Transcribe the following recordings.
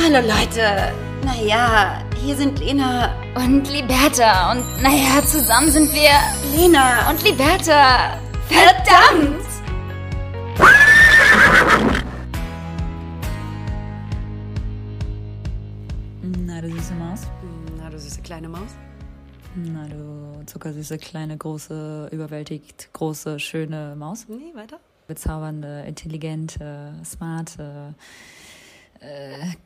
Hallo Leute. Naja, hier sind Lena und Liberta. Und naja, zusammen sind wir Lena und Liberta. Verdammt! Na, du süße Maus. Na, du süße kleine Maus. Na, du zuckersüße, kleine, große, überwältigt, große, schöne Maus. Nee, weiter. Bezaubernde, intelligente, smarte, äh,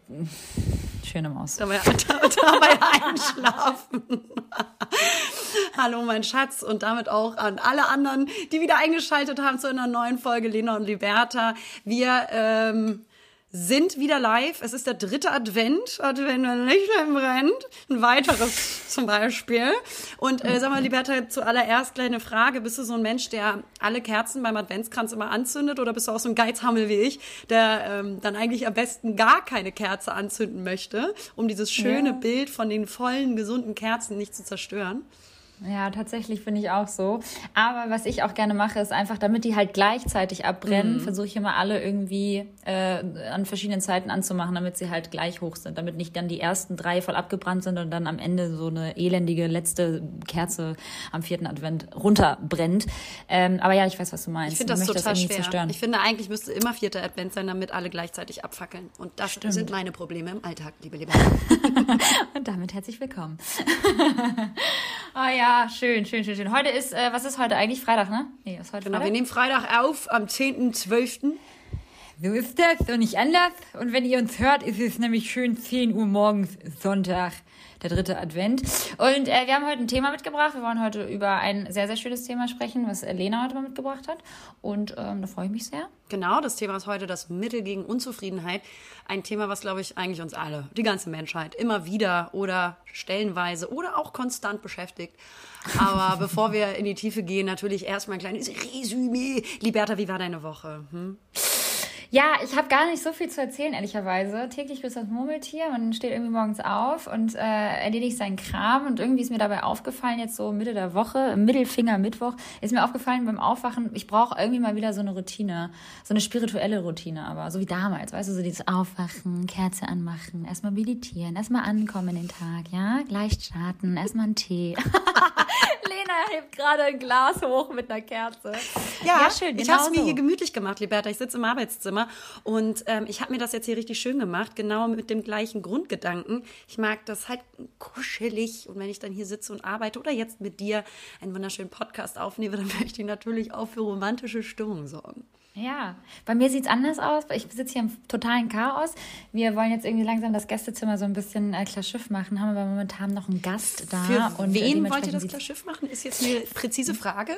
schöne Maus. Dabei, dabei einschlafen. Hallo, mein Schatz, und damit auch an alle anderen, die wieder eingeschaltet haben zu einer neuen Folge Lena und Liberta. Wir ähm, sind wieder live. Es ist der dritte Advent, Advent, wenn Lichtlein brennt. Ein weiteres zum Beispiel. Und äh, sag mal, Liberta, zuallererst kleine Frage. Bist du so ein Mensch, der alle Kerzen beim Adventskranz immer anzündet? Oder bist du auch so ein Geizhammel wie ich, der ähm, dann eigentlich am besten gar keine Kerze anzünden möchte, um dieses schöne Ja. Bild von den vollen, gesunden Kerzen nicht zu zerstören? Ja, tatsächlich bin ich auch so. Aber was ich auch gerne mache, ist einfach, damit die halt gleichzeitig abbrennen, versuche ich immer alle irgendwie äh, an verschiedenen Zeiten anzumachen, damit sie halt gleich hoch sind, damit nicht dann die ersten drei voll abgebrannt sind und dann am Ende so eine elendige letzte Kerze am vierten Advent runterbrennt. Ähm, aber ja, ich weiß, was du meinst. Ich finde das total irgendwie schwer. zerstören. Ich finde eigentlich müsste immer vierter Advent sein, damit alle gleichzeitig abfackeln. Und das Stimmt. sind meine Probleme im Alltag, liebe Lieber. Und damit herzlich willkommen. Ah ja, schön, schön, schön, schön. Heute ist, äh, was ist heute eigentlich? Freitag, ne? Nee, ist heute Genau, wir Freitag? nehmen Freitag auf, am 10.12. So ist das und nicht anders. Und wenn ihr uns hört, ist es nämlich schön 10 Uhr morgens Sonntag, der dritte Advent. Und äh, wir haben heute ein Thema mitgebracht. Wir wollen heute über ein sehr, sehr schönes Thema sprechen, was Lena heute mal mitgebracht hat. Und ähm, da freue ich mich sehr. Genau, das Thema ist heute das Mittel gegen Unzufriedenheit. Ein Thema, was, glaube ich, eigentlich uns alle, die ganze Menschheit, immer wieder oder stellenweise oder auch konstant beschäftigt. Aber bevor wir in die Tiefe gehen, natürlich erstmal ein kleines Resümee. Liberta, wie war deine Woche? Hm? Ja, ich habe gar nicht so viel zu erzählen, ehrlicherweise. Täglich grüßt das Murmeltier. Man steht irgendwie morgens auf und äh, erledigt seinen Kram. Und irgendwie ist mir dabei aufgefallen, jetzt so Mitte der Woche, Mittelfinger Mittwoch, ist mir aufgefallen beim Aufwachen, ich brauche irgendwie mal wieder so eine Routine. So eine spirituelle Routine, aber so wie damals. Weißt du, so dieses Aufwachen, Kerze anmachen, erstmal meditieren, erstmal ankommen in den Tag, ja? Gleich starten, erstmal einen Tee. Lena hebt gerade ein Glas hoch mit einer Kerze. Ja, schön. ich habe es mir so. hier gemütlich gemacht, Liberta. Ich sitze im Arbeitszimmer und ähm, ich habe mir das jetzt hier richtig schön gemacht, genau mit dem gleichen Grundgedanken. Ich mag das halt kuschelig und wenn ich dann hier sitze und arbeite oder jetzt mit dir einen wunderschönen Podcast aufnehme, dann möchte ich natürlich auch für romantische Stimmung sorgen. Ja, bei mir sieht's anders aus. Ich sitze hier im totalen Chaos. Wir wollen jetzt irgendwie langsam das Gästezimmer so ein bisschen äh, klar Schiff machen, haben aber momentan noch einen Gast da. Für und wen wollt ihr das klar Schiff machen? Ist jetzt eine präzise Frage.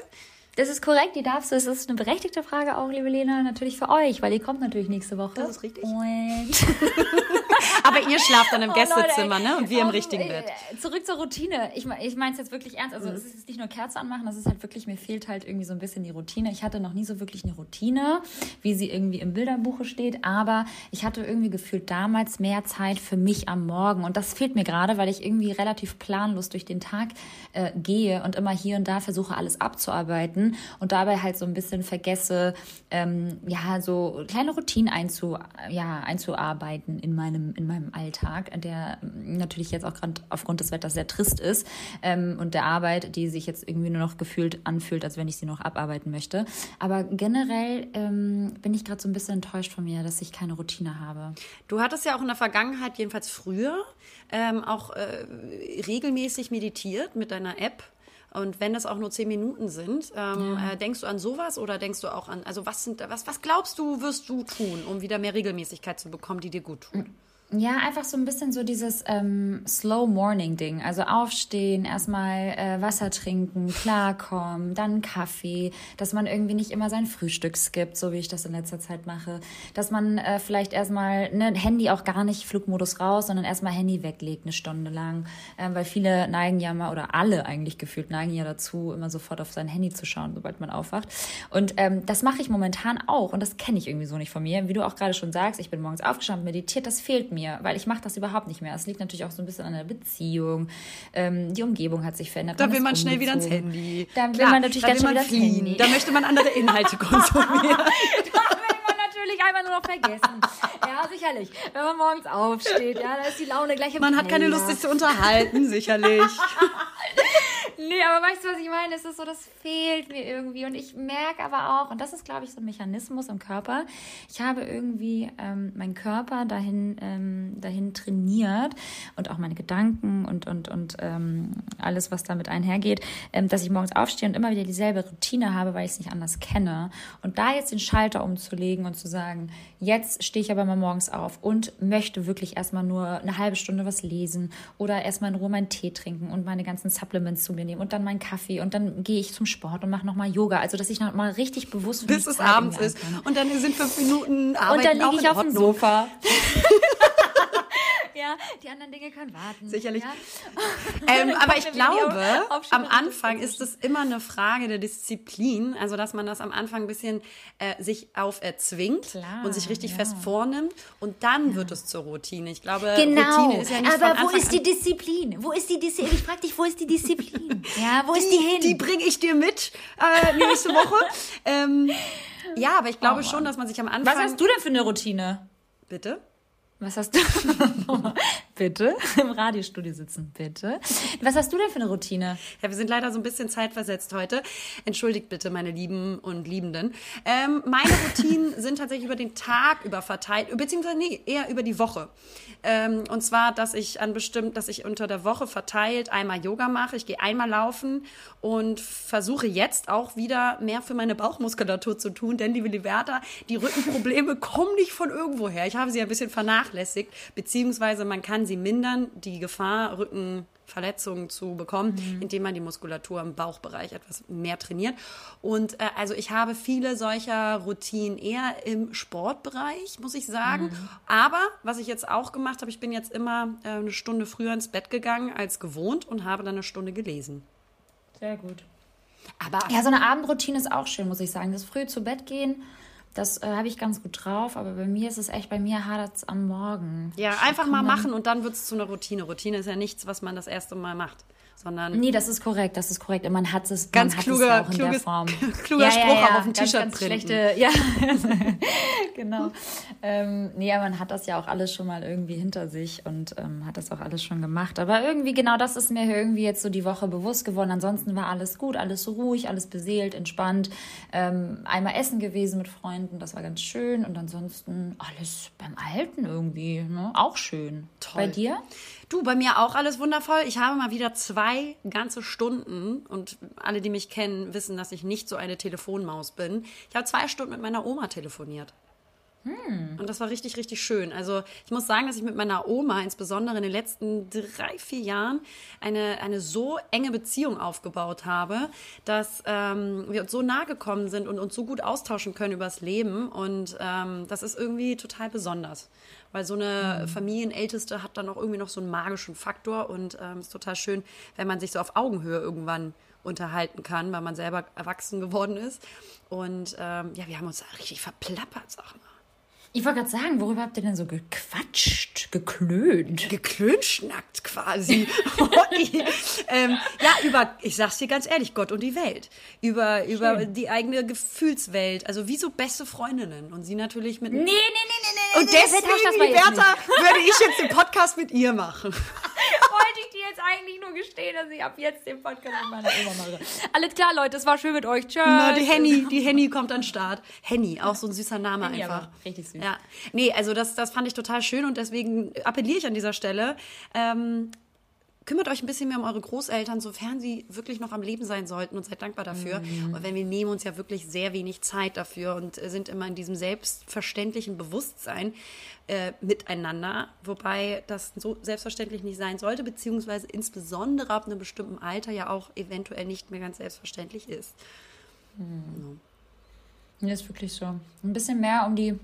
Das ist korrekt, die darfst du. Es ist eine berechtigte Frage auch, liebe Lena, natürlich für euch, weil ihr kommt natürlich nächste Woche. Das ist richtig. Und Aber ihr schlaft dann im Oh, Leute, Gästezimmer, ey. ne? Und wir im Oh, richtigen äh, Bett. Zurück zur Routine. Ich, ich meine es jetzt wirklich ernst. Also es ist jetzt nicht nur Kerze anmachen, das ist halt wirklich, mir fehlt halt irgendwie so ein bisschen die Routine. Ich hatte noch nie so wirklich eine Routine, wie sie irgendwie im Bilderbuche steht, aber ich hatte irgendwie gefühlt damals mehr Zeit für mich am Morgen. Und das fehlt mir gerade, weil ich irgendwie relativ planlos durch den Tag äh, gehe und immer hier und da versuche, alles abzuarbeiten und dabei halt so ein bisschen vergesse, ähm, ja, so kleine Routinen einzu, ja, einzuarbeiten in meinem, in meinem Alltag, der natürlich jetzt auch gerade aufgrund des Wetters sehr trist ist ähm, und der Arbeit, die sich jetzt irgendwie nur noch gefühlt anfühlt, als wenn ich sie noch abarbeiten möchte. Aber generell ähm, bin ich gerade so ein bisschen enttäuscht von mir, dass ich keine Routine habe. Du hattest ja auch in der Vergangenheit, jedenfalls früher, ähm, auch äh, regelmäßig meditiert mit deiner App. Und wenn das auch nur zehn Minuten sind, ähm, äh, denkst du an sowas oder denkst du auch an, also was sind, was, was glaubst du, wirst du tun, um wieder mehr Regelmäßigkeit zu bekommen, die dir gut tut? Ja, einfach so ein bisschen so dieses ähm, Slow Morning Ding. Also aufstehen, erstmal äh, Wasser trinken, klarkommen, dann Kaffee, dass man irgendwie nicht immer sein Frühstück skippt, so wie ich das in letzter Zeit mache. Dass man äh, vielleicht erstmal ne, Handy auch gar nicht Flugmodus raus, sondern erstmal Handy weglegt eine Stunde lang. Ähm, weil viele neigen ja mal, oder alle eigentlich gefühlt neigen ja dazu, immer sofort auf sein Handy zu schauen, sobald man aufwacht. Und ähm, das mache ich momentan auch und das kenne ich irgendwie so nicht von mir. Wie du auch gerade schon sagst, ich bin morgens aufgestanden, meditiert, das fehlt mir, weil ich mache das überhaupt nicht mehr. Es liegt natürlich auch so ein bisschen an der Beziehung. Ähm, die Umgebung hat sich verändert. Da will man schnell wieder ans. Handy. Da will Klar, man natürlich da ganz schnell wieder ans fliehen. Handy. Da möchte man andere Inhalte konsumieren. da will man natürlich einfach nur noch vergessen. ja, sicherlich. Wenn man morgens aufsteht, ja, da ist die Laune gleich im Man hat keine Lust, sich zu unterhalten, sicherlich. Nee, aber weißt du, was ich meine? Es ist so, das fehlt mir irgendwie. Und ich merke aber auch, und das ist, glaube ich, so ein Mechanismus im Körper. Ich habe irgendwie ähm, meinen Körper dahin, ähm, dahin trainiert und auch meine Gedanken und, und, und ähm, alles, was damit einhergeht, ähm, dass ich morgens aufstehe und immer wieder dieselbe Routine habe, weil ich es nicht anders kenne. Und da jetzt den Schalter umzulegen und zu sagen, jetzt stehe ich aber mal morgens auf und möchte wirklich erstmal nur eine halbe Stunde was lesen oder erstmal in Ruhe meinen Tee trinken und meine ganzen Supplements zu mir nehmen und dann meinen Kaffee und dann gehe ich zum Sport und mache nochmal Yoga. Also, dass ich noch mal richtig bewusst Bis es abends ist. Und dann sind fünf Minuten Arbeit Und dann liege ich auf dem. Sofa. ja, die anderen Dinge können warten. Sicherlich. Ja? Ähm, aber ich die glaube, am Anfang ist es immer eine Frage der Disziplin. Also, dass man das am Anfang ein bisschen äh, sich auferzwingt Klar, und sich richtig ja. fest vornimmt. Und dann wird es zur Routine. Ich glaube, Genau, Routine ist ja nicht aber von wo ist die Disziplin? Wo ist die Disziplin? Ich frage dich, wo ist die Disziplin? Ja, wo ist die, hin? Die bringe ich dir mit äh, nächste Woche. ähm, ja, aber ich glaube Oh schon, dass man sich am Anfang. Was hast du denn für eine Routine? Bitte? Was hast du? bitte? Im Radiostudio sitzen, bitte. Was hast du denn für eine Routine? Ja, wir sind leider so ein bisschen zeitversetzt heute. Entschuldigt bitte, meine Lieben und Liebenden. Ähm, meine Routinen sind tatsächlich über den Tag über verteilt, beziehungsweise nee, eher über die Woche. Ähm, und zwar, dass ich an bestimmt, dass ich unter der Woche verteilt einmal Yoga mache, ich gehe einmal laufen und versuche jetzt auch wieder mehr für meine Bauchmuskulatur zu tun, denn liebe Liberta, die Rückenprobleme kommen nicht von irgendwoher. Ich habe sie ein bisschen vernachlässigt, beziehungsweise man kann sie mindern, die Gefahr, Rücken Verletzungen zu bekommen, indem man die Muskulatur im Bauchbereich etwas mehr trainiert. Und äh, also ich habe viele solcher Routinen eher im Sportbereich, muss ich sagen. Aber was ich jetzt auch gemacht habe, ich bin jetzt immer äh, eine Stunde früher ins Bett gegangen als gewohnt und habe dann eine Stunde gelesen. Sehr gut. Aber Ja, so eine Abendroutine ist auch schön, muss ich sagen. Das früh zu Bett gehen, das äh, habe ich ganz gut drauf. Aber bei mir ist es echt, bei mir hadert es am Morgen. ja, Ich einfach mal machen und dann wird es zu einer Routine. Routine ist ja nichts, was man das erste Mal macht, sondern Nee, das ist korrekt, das ist korrekt. Und man hat es, Ganz man kluger- ja auch in der kluges- Form. kluger Spruch auch auf dem T-Shirt ganz printen. schlechte, ja, genau. Ähm, nee, aber man hat das ja auch alles schon mal irgendwie hinter sich und ähm, hat das auch alles schon gemacht. Aber irgendwie, genau das ist mir irgendwie jetzt so die Woche bewusst geworden. Ansonsten war alles gut, alles so ruhig, alles beseelt, entspannt. Ähm, einmal essen gewesen mit Freunden, das war ganz schön. Und ansonsten alles beim Alten irgendwie, ne? Auch schön. Toll. Bei dir? Du, bei mir auch alles wundervoll. Ich habe mal wieder zwei ganze Stunden und alle, die mich kennen, wissen, dass ich nicht so eine Telefonmaus bin. Ich habe zwei Stunden mit meiner Oma telefoniert. Und das war richtig, richtig schön. Also ich muss sagen, dass ich mit meiner Oma insbesondere in den letzten drei, vier Jahren eine, eine so enge Beziehung aufgebaut habe, dass ähm, wir uns so nahe gekommen sind und uns so gut austauschen können übers Leben. Und ähm, das ist irgendwie total besonders. Weil so eine Familienälteste hat dann auch irgendwie noch so einen magischen Faktor und ähm, ist total schön, wenn man sich so auf Augenhöhe irgendwann unterhalten kann, weil man selber erwachsen geworden ist. Und ähm, ja, wir haben uns da richtig verplappert, sag mal. Ich wollte gerade sagen, worüber habt ihr denn so gequatscht, geklönt? geklönschnackt quasi. ähm, ja, über, ich sag's dir ganz ehrlich, Gott und die Welt. Über, über die eigene Gefühlswelt. Also wie so beste Freundinnen. Und sie natürlich mit. Nee, nee, nee. Und deswegen, Liberta, würde ich jetzt den Podcast mit ihr machen. Wollte ich dir jetzt eigentlich nur gestehen, dass ich ab jetzt den Podcast mit meiner Oma mache. Alles klar, Leute, es war schön mit euch. Tschüss. Na, die Henny, die Henny kommt an den Start. Henny, auch so ein süßer Name Henny einfach. richtig süß. Ja. Nee, also das, das fand ich total schön und deswegen appelliere ich an dieser Stelle. Ähm, kümmert euch ein bisschen mehr um eure Großeltern, sofern sie wirklich noch am Leben sein sollten und seid dankbar dafür. Mhm. Und wenn wir nehmen uns ja wirklich sehr wenig Zeit dafür und äh, sind immer in diesem selbstverständlichen Bewusstsein äh, miteinander, wobei das so selbstverständlich nicht sein sollte, beziehungsweise insbesondere ab einem bestimmten Alter ja auch eventuell nicht mehr ganz selbstverständlich ist. Nee, ist wirklich so. Ein bisschen mehr um die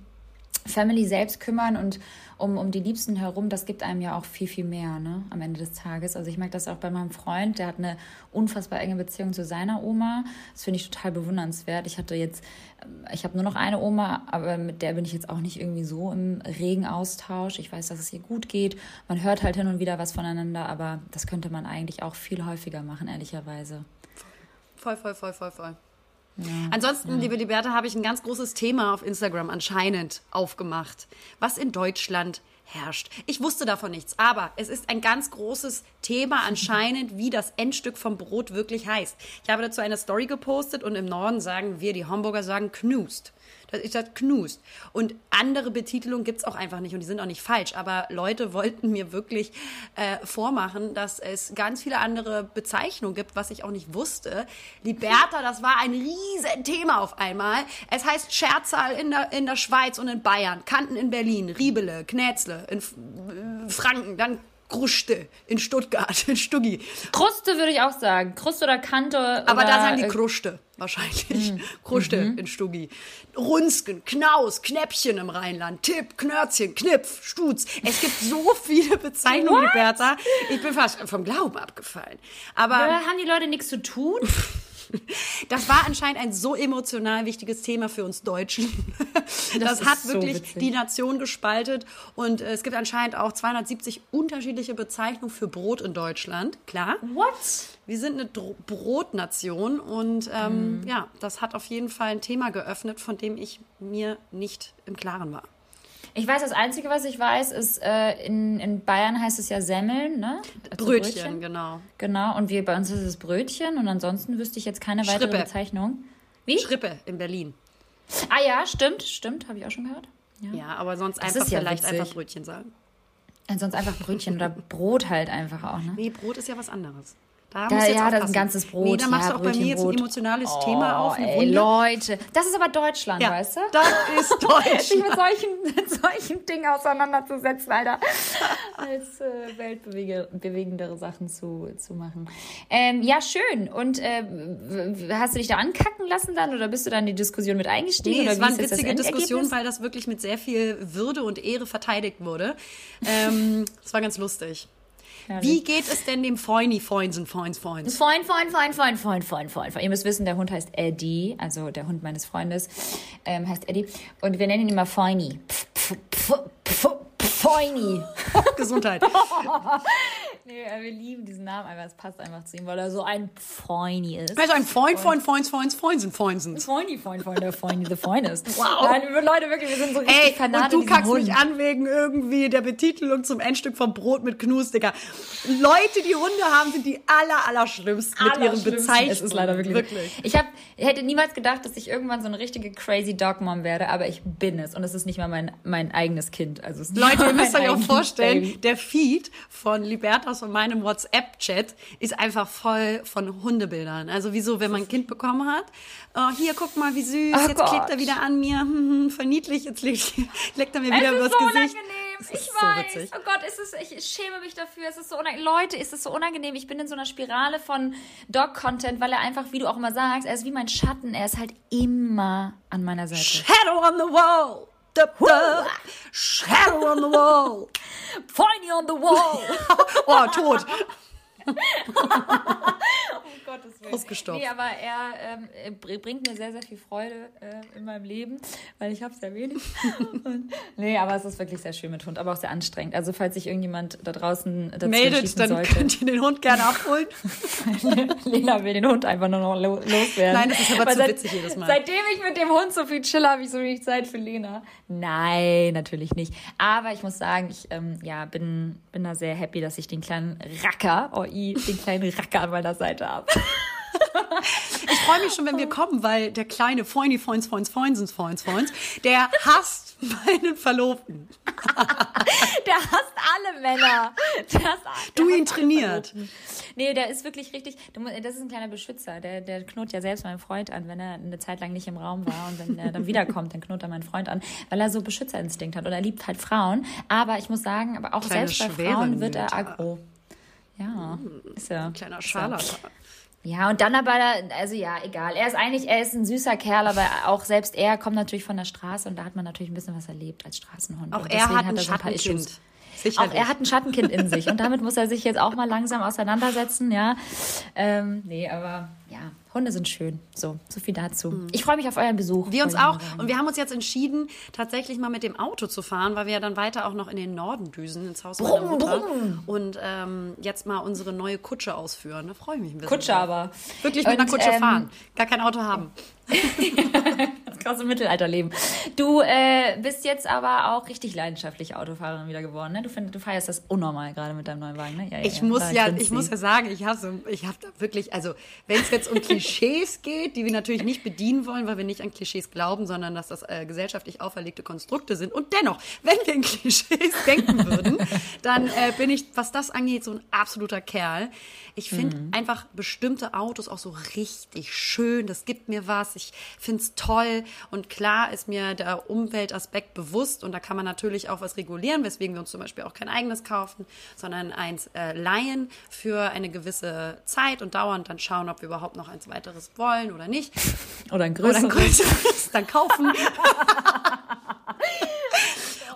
Family selbst kümmern und um, um die Liebsten herum, das gibt einem ja auch viel, viel mehr ne, am Ende des Tages. Also ich merke das auch bei meinem Freund, der hat eine unfassbar enge Beziehung zu seiner Oma. Das finde ich total bewundernswert. Ich hatte jetzt, ähm, ich habe nur noch eine Oma, aber mit der bin ich jetzt auch nicht irgendwie so im regen Austausch. Ich weiß, dass es ihr gut geht. Man hört halt hin und wieder was voneinander, aber das könnte man eigentlich auch viel häufiger machen, ehrlicherweise. Voll, voll, voll, voll, voll. Ansonsten, liebe Liberta, habe ich ein ganz großes Thema auf Instagram anscheinend aufgemacht, was in Deutschland herrscht. Ich wusste davon nichts, aber es ist ein ganz großes Thema anscheinend, wie das Endstück vom Brot wirklich heißt. Ich habe dazu eine Story gepostet und im Norden sagen wir, die Hamburger sagen knust. Das ist das knust. Und andere Betitelungen gibt's auch einfach nicht und die sind auch nicht falsch. Aber Leute wollten mir wirklich äh, vormachen, dass es ganz viele andere Bezeichnungen gibt, was ich auch nicht wusste. Liberta, das war ein riesen Thema auf einmal. Es heißt Scherzal in der, in der Schweiz und in Bayern, Kanten in Berlin, Riebele, Knätzle, in F- äh, Franken, dann Kruste in Stuttgart, in Stuggi. Kruste würde ich auch sagen. Kruste oder Kante. Aber oder, da sagen die äh, Kruste wahrscheinlich. Kruste in Stuggi. Runsken, Knaus, Knäppchen im Rheinland, Tipp, Knörzchen, Knipf, Stutz. Es gibt so viele Bezeichnungen, What? Liberta. Ich bin fast vom Glauben abgefallen. Aber Äh, haben die Leute nichts zu tun? das war anscheinend ein so emotional wichtiges Thema für uns Deutschen. Das, ist hat so wirklich witzig. die Nation gespaltet. Und äh, es gibt anscheinend auch 270 unterschiedliche Bezeichnungen für Brot in Deutschland. Klar. What? Wir sind eine Dro Brotnation und ähm, ja, das hat auf jeden Fall ein Thema geöffnet, von dem ich mir nicht im Klaren war. Ich weiß, das Einzige, was ich weiß, ist, äh, in, in Bayern heißt es ja Semmeln, ne? Also Brötchen, genau. Genau, und wir, bei uns ist es Brötchen und ansonsten wüsste ich jetzt keine weitere Schrippe. Bezeichnung. Wie? Schrippe in Berlin. Ah ja, stimmt, stimmt, habe ich auch schon gehört. Ja. Ja, aber sonst Das einfach ja vielleicht witzig. einfach Brötchen sagen. Ansonsten einfach Brötchen oder Brot halt einfach auch, ne? Nee, Brot ist ja was anderes. Da, Da, ja, das ist ein ganzes Brot. Nee, da machst ja, du auch bei mir jetzt ein emotionales Thema auf. Eine ey, Wunde. Leute, das ist aber Deutschland, ja, weißt du? das ist sich Deutsch. mit solchen, mit solchen Dingen auseinanderzusetzen, Alter. Als äh, weltbewegendere Sachen zu, zu machen. Ähm, ja, schön. Und äh, hast du dich da ankacken lassen dann oder bist du dann in die Diskussion mit eingestiegen? Nee, oder es war eine witzige? Diskussion, weil das wirklich mit sehr viel Würde und Ehre verteidigt wurde. Ähm, das war ganz lustig. Wie geht es denn dem Freuni, Freundsen, Freunds, Freunds? Freund, Freund, Freund, Freund, Freund, Freund, Freund. Ihr müsst wissen, der Hund heißt Eddie, also der Hund meines Freundes ähm, heißt Eddie. Und wir nennen ihn immer Feini. Pf, pf, pf, pf, Feini. Gesundheit. Nee, äh, wir lieben diesen Namen einfach. Es passt einfach zu ihm, weil er so ein Feini ist. Also ein Freund, Freund, Freunds, Freunds, Freundsen, Freundsens. Feini, Freund, Freund, der Feini, the finest. Wow. Nein, Leute, wirklich, wir sind so richtig Ey, fanat und du kackst Hund. mich an wegen irgendwie der Betitelung zum Endstück vom Brot mit Knus, Digga. Leute, die Hunde haben, sind die aller, aller schlimmsten mit ihren. Bezeichnungen. Es ist leider wirklich. wirklich. Ich hab, hätte niemals gedacht, dass ich irgendwann so eine richtige crazy Dog Mom werde, aber ich bin es und es ist nicht mal mein, mein eigenes Kind. Also es ist Leute, ihr müsst euch auch vorstellen, Baby. der Feed von Libertas und meinem WhatsApp-Chat ist einfach voll von Hundebildern. Also wieso, wenn man ein Kind bekommen hat, oh, hier, guck mal, wie süß, Oh jetzt Gott. klebt er wieder an mir, hm, hm, voll niedlich, jetzt legt, leckt er mir wieder übers so Gesicht. unangenehm. Es Ich so weiß. witzig. oh Gott, ist es, ich schäme mich dafür. Es ist so unangenehm. Leute, ist es so unangenehm. Ich bin in so einer Spirale von Dog-Content, weil er einfach, wie du auch immer sagst, er ist wie mein Schatten. Er ist halt immer an meiner Seite. Shadow on the wall. Dup, dup. Shadow on the wall. Feini on the wall. Oh, tot. Gottes Willen. Ausgestopft. Nee, aber er ähm, br- bringt mir sehr, sehr viel Freude äh, in meinem Leben, weil ich habe sehr wenig. Und, nee, aber es ist wirklich sehr schön mit Hund, aber auch sehr anstrengend. Also falls sich irgendjemand da draußen dazu Meldet, dann sollte, könnt ihr den Hund gerne abholen. Lena will den Hund einfach nur noch lo loswerden. Nein, das ist aber Weil zu witzig jedes Mal. Seitdem ich mit dem Hund so viel chill, habe ich so wenig Zeit für Lena. Nein, natürlich nicht. Aber ich muss sagen, ich ähm, ja, bin, bin da sehr happy, dass ich den kleinen Racker, oh, i, den kleinen Racker an meiner Seite habe. Ich freue mich schon, wenn wir kommen, weil der kleine Freundy, Freunds, Freunds, Freundsens, Freunds, Freunds, der hasst meinen Verlobten. Der hasst alle Männer. Der hasst, der Du ihn trainiert. Nee, der ist wirklich richtig. Das ist ein kleiner Beschützer. Der, der knurrt ja selbst meinen Freund an, wenn er eine Zeit lang nicht im Raum war. Und wenn er dann wiederkommt, dann knurrt er meinen Freund an, weil er so Beschützerinstinkt hat. Und er liebt halt Frauen. Aber ich muss sagen, aber auch Kleine selbst bei Frauen wird er Nöte. aggro. Ja, ist ja. Kleiner ist ja. Scharlatan. Ja, und dann aber, also ja, egal. Er ist eigentlich, er ist ein süßer Kerl, aber auch selbst er kommt natürlich von der Straße und da hat man natürlich ein bisschen was erlebt als Straßenhund. Auch er hat ein so paar Schattenkind. Sicherlich. Auch er hat ein Schattenkind in sich und damit muss er sich jetzt auch mal langsam auseinandersetzen, ja. Ähm, nee, aber ja, Hunde sind schön. So, so viel dazu. Ich freue mich auf euren Besuch. Wir uns auch. Und wir haben uns jetzt entschieden, tatsächlich mal mit dem Auto zu fahren, weil wir ja dann weiter auch noch in den Norden düsen, ins Haus meiner Brumm, Mutter. brumm. Und ähm, jetzt mal unsere neue Kutsche ausführen. Da freue ich mich ein bisschen. Kutsche aber. Wirklich mit Und, einer Kutsche ähm, fahren. Gar kein Auto haben. Das krasse Mittelalterleben. Du äh, bist jetzt aber auch richtig leidenschaftliche Autofahrerin wieder geworden, ne? Du, find, du feierst das unnormal gerade mit deinem neuen Wagen, ne? Ja, Ich ja. muss ja, ich sie. muss ja sagen, ich habe so, ich habe wirklich, also wenn es jetzt um Klischees geht, die wir natürlich nicht bedienen wollen, weil wir nicht an Klischees glauben, sondern dass das äh, gesellschaftlich auferlegte Konstrukte sind. Und dennoch, wenn wir in Klischees denken würden, dann äh, bin ich, was das angeht, so ein absoluter Kerl. Ich finde Mhm. einfach bestimmte Autos auch so richtig schön. Das gibt mir was. Ich finde es toll. Und klar ist mir der Umweltaspekt bewusst. Und da kann man natürlich auch was regulieren, weswegen wir uns zum Beispiel auch kein eigenes kaufen, sondern eins äh, leihen für eine gewisse Zeit und dauernd dann schauen, ob wir überhaupt noch eins weiteres wollen oder nicht. Oder ein Oder ein größeres. größeres dann kaufen.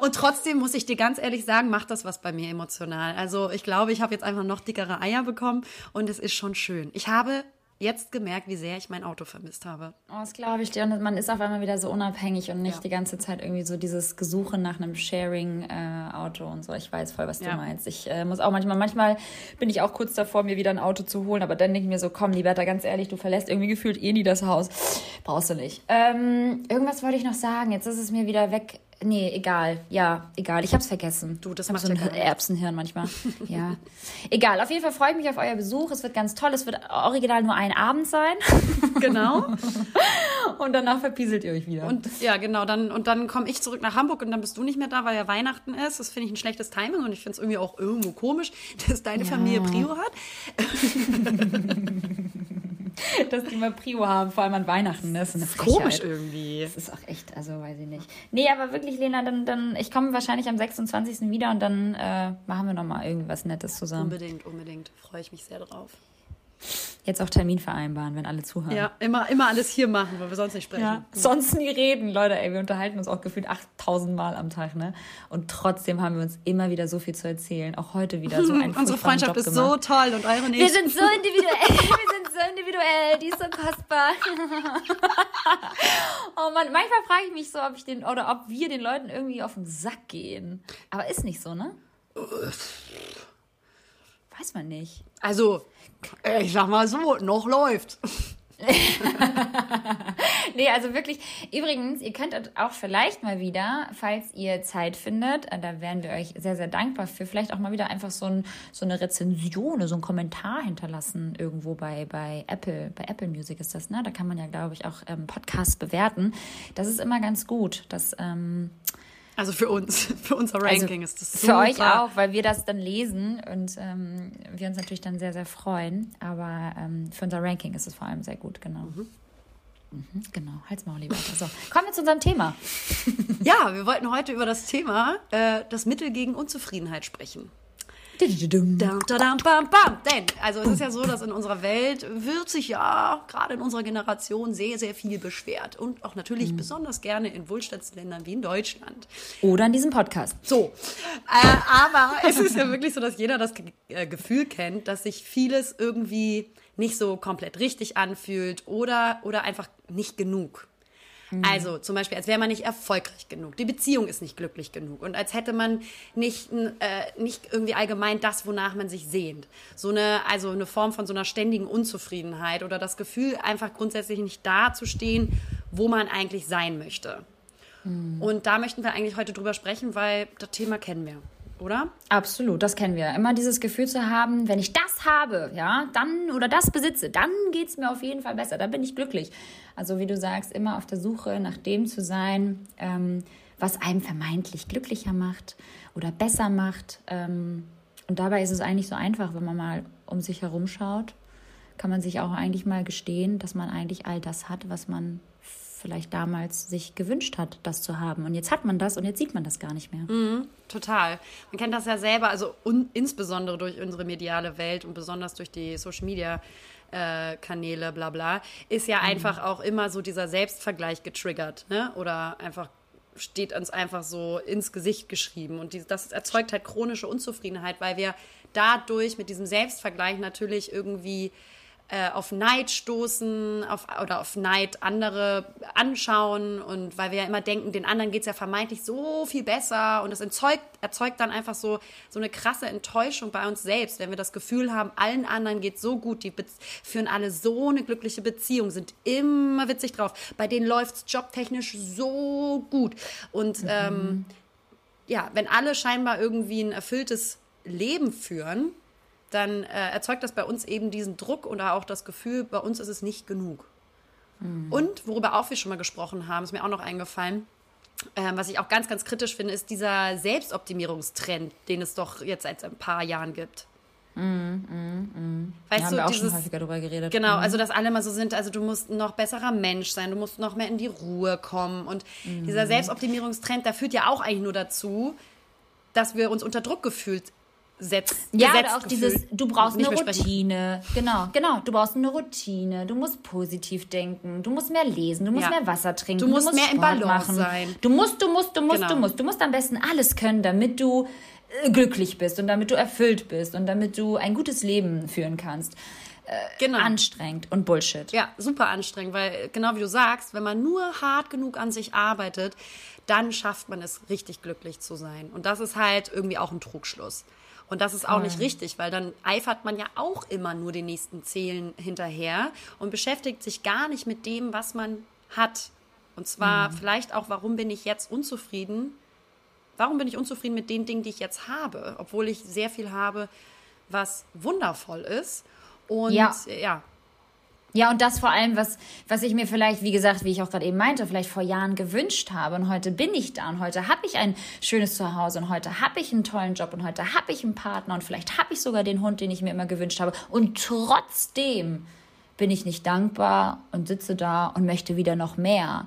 Und trotzdem muss ich dir ganz ehrlich sagen, macht das was bei mir emotional. Also ich glaube, ich habe jetzt einfach noch dickere Eier bekommen und es ist schon schön. Ich habe jetzt gemerkt, wie sehr ich mein Auto vermisst habe. Oh, das glaube ich dir. Und man ist auf einmal wieder so unabhängig und nicht Ja. die ganze Zeit irgendwie so dieses Gesuche nach einem Sharing-Auto und so. Ich weiß voll, was Ja. du meinst. Ich äh, muss auch manchmal, manchmal bin ich auch kurz davor, mir wieder ein Auto zu holen, aber dann denke ich mir so, komm, Liberta, ganz ehrlich, du verlässt irgendwie gefühlt eh nie das Haus. Brauchst du nicht. Ähm, irgendwas wollte ich noch sagen. Jetzt ist es mir wieder weg. Nee, egal. Ja, egal. Ich hab's vergessen. Du, das macht so ja ein nichts. Erbsenhirn manchmal. ja. Egal. Auf jeden Fall freue ich mich auf euer Besuch. Es wird ganz toll. Es wird original nur ein Abend sein. Genau. Und danach verpieselt ihr euch wieder. Und ja, genau, dann und dann komme ich zurück nach Hamburg und dann bist du nicht mehr da, weil ja Weihnachten ist. Das finde ich ein schlechtes Timing und ich finde es irgendwie auch irgendwo komisch, dass deine Ja. Familie Prio hat. dass die mal Prio haben, vor allem an Weihnachten. ne? Das ist eine Komisch Frechheit. irgendwie. Das ist auch echt, also weiß ich nicht. Nee, aber wirklich, Lena, dann, dann ich komme wahrscheinlich am 26. wieder und dann äh, machen wir nochmal irgendwas Nettes zusammen. Unbedingt, unbedingt. Freue ich mich sehr drauf. Jetzt auch Termin vereinbaren, wenn alle zuhören. Ja, immer, immer alles hier machen, weil wir sonst nicht sprechen. Ja, sonst nie reden, Leute. Ey, wir unterhalten uns auch gefühlt 8000 Mal am Tag, ne? Und trotzdem haben wir uns immer wieder so viel zu erzählen. Auch heute wieder so ein Unsere Freundschaft ist so toll und eure Wir nicht. sind so individuell. Wir sind so individuell. Die ist so kostbar. oh Mann, manchmal frage ich mich so, ob ich den oder ob wir den Leuten irgendwie auf den Sack gehen. Aber ist nicht so, ne? Weiß man nicht. Also, äh, ich sag mal so, noch läuft. Nee, also wirklich. Übrigens, ihr könnt auch vielleicht mal wieder, falls ihr Zeit findet, äh, da wären wir euch sehr, sehr dankbar für, vielleicht auch mal wieder einfach so, ein, so eine Rezension, so einen Kommentar hinterlassen irgendwo bei, bei Apple. Bei Apple Music ist das, ne? Da kann man ja, glaube ich, auch ähm, Podcasts bewerten. Das ist immer ganz gut. Das, ähm, Also für uns, für unser Ranking also ist das Für super. euch auch, weil wir das dann lesen und ähm, wir uns natürlich dann sehr, sehr freuen. Aber ähm, für unser Ranking ist es vor allem sehr gut, genau. Mhm, genau, halt's mal, lieber. So, kommen wir zu unserem Thema. Ja, wir wollten heute über das Thema äh, das Mittel gegen Unzufriedenheit sprechen. Dum, tadam, bam, bam. Denn, also es ist ja so, dass in unserer Welt wird sich ja gerade in unserer Generation sehr, sehr viel beschwert. Und auch natürlich besonders gerne in Wohlstandsländern wie in Deutschland. Oder in diesem Podcast. So, äh, aber es ist ja wirklich so, dass jeder das äh, Gefühl kennt, dass sich vieles irgendwie nicht so komplett richtig anfühlt oder, oder einfach nicht genug. Also zum Beispiel, als wäre man nicht erfolgreich genug. Die Beziehung ist nicht glücklich genug. Und als hätte man nicht, äh, nicht irgendwie allgemein das, wonach man sich sehnt. So eine, also eine Form von so einer ständigen Unzufriedenheit oder das Gefühl, einfach grundsätzlich nicht dazustehen, wo man eigentlich sein möchte. Und da möchten wir eigentlich heute drüber sprechen, weil das Thema kennen wir, oder? Absolut, das kennen wir. Immer dieses Gefühl zu haben, wenn ich das habe, ja, dann oder das besitze, dann geht's mir auf jeden Fall besser, dann bin ich glücklich. Also wie du sagst, immer auf der Suche nach dem zu sein, ähm, was einem vermeintlich glücklicher macht oder besser macht. Ähm, und dabei ist es eigentlich so einfach, wenn man mal um sich herum schaut, kann man sich auch eigentlich mal gestehen, dass man eigentlich all das hat, was man vielleicht damals sich gewünscht hat, das zu haben. Und jetzt hat man das und jetzt sieht man das gar nicht mehr. Total. Man kennt das ja selber, also insbesondere durch unsere mediale Welt und besonders durch die Social Media. äh, Kanäle, bla bla, ist ja einfach auch immer so dieser Selbstvergleich getriggert, ne? Oder einfach steht uns einfach so ins Gesicht geschrieben. Und die, das erzeugt halt chronische Unzufriedenheit, weil wir dadurch mit diesem Selbstvergleich natürlich irgendwie äh, auf Neid stoßen auf, oder auf Neid andere anschauen und weil wir ja immer denken, den anderen geht es ja vermeintlich so viel besser und das erzeugt, erzeugt dann einfach so, so eine krasse Enttäuschung bei uns selbst, wenn wir das Gefühl haben, allen anderen geht so gut, die führen alle so eine glückliche Beziehung, sind immer witzig drauf, bei denen läuft es jobtechnisch so gut und mhm. ähm, ja, wenn alle scheinbar irgendwie ein erfülltes Leben führen, dann äh, erzeugt das bei uns eben diesen Druck oder auch das Gefühl, bei uns ist es nicht genug. Mhm. Und worüber auch wir schon mal gesprochen haben, ist mir auch noch eingefallen, äh, was ich auch ganz, ganz kritisch finde, ist dieser Selbstoptimierungstrend, den es doch jetzt seit ein paar Jahren gibt. Mm, mm, mm. Weißt ja, haben du, wir auch dieses, schon häufiger darüber geredet. Genau, mhm. also dass alle mal so sind, also du musst noch besserer Mensch sein, du musst noch mehr in die Ruhe kommen. Und mhm. dieser Selbstoptimierungstrend, der führt ja auch eigentlich nur dazu, dass wir uns unter Druck gefühlt setzt. Ja, oder auch dieses, du brauchst eine Routine. Genau, genau. Du brauchst eine Routine. Du musst positiv denken. Du musst mehr lesen. Du musst ja. mehr Wasser trinken. Du musst, du musst mehr Sport im Balance machen. sein. Du musst, du musst, du musst, genau. du musst. Du musst am besten alles können, damit du äh, glücklich bist und damit du erfüllt bist und damit du ein gutes Leben führen kannst. Äh, genau. Anstrengend und Bullshit. Ja, super anstrengend, weil genau wie du sagst, wenn man nur hart genug an sich arbeitet, dann schafft man es richtig glücklich zu sein. Und das ist halt irgendwie auch ein Trugschluss. Und das ist auch nicht richtig, weil dann eifert man ja auch immer nur den nächsten Zählen hinterher und beschäftigt sich gar nicht mit dem, was man hat. Und zwar mhm. vielleicht auch, warum bin ich jetzt unzufrieden? Warum bin ich unzufrieden mit den Dingen, die ich jetzt habe, obwohl ich sehr viel habe, was wundervoll ist? Und ja, ja ja, und das vor allem, was, was ich mir vielleicht, wie gesagt, wie ich auch gerade eben meinte, vielleicht vor Jahren gewünscht habe. Und heute bin ich da und heute habe ich ein schönes Zuhause und heute habe ich einen tollen Job und heute habe ich einen Partner und vielleicht habe ich sogar den Hund, den ich mir immer gewünscht habe. Und trotzdem bin ich nicht dankbar und sitze da und möchte wieder noch mehr.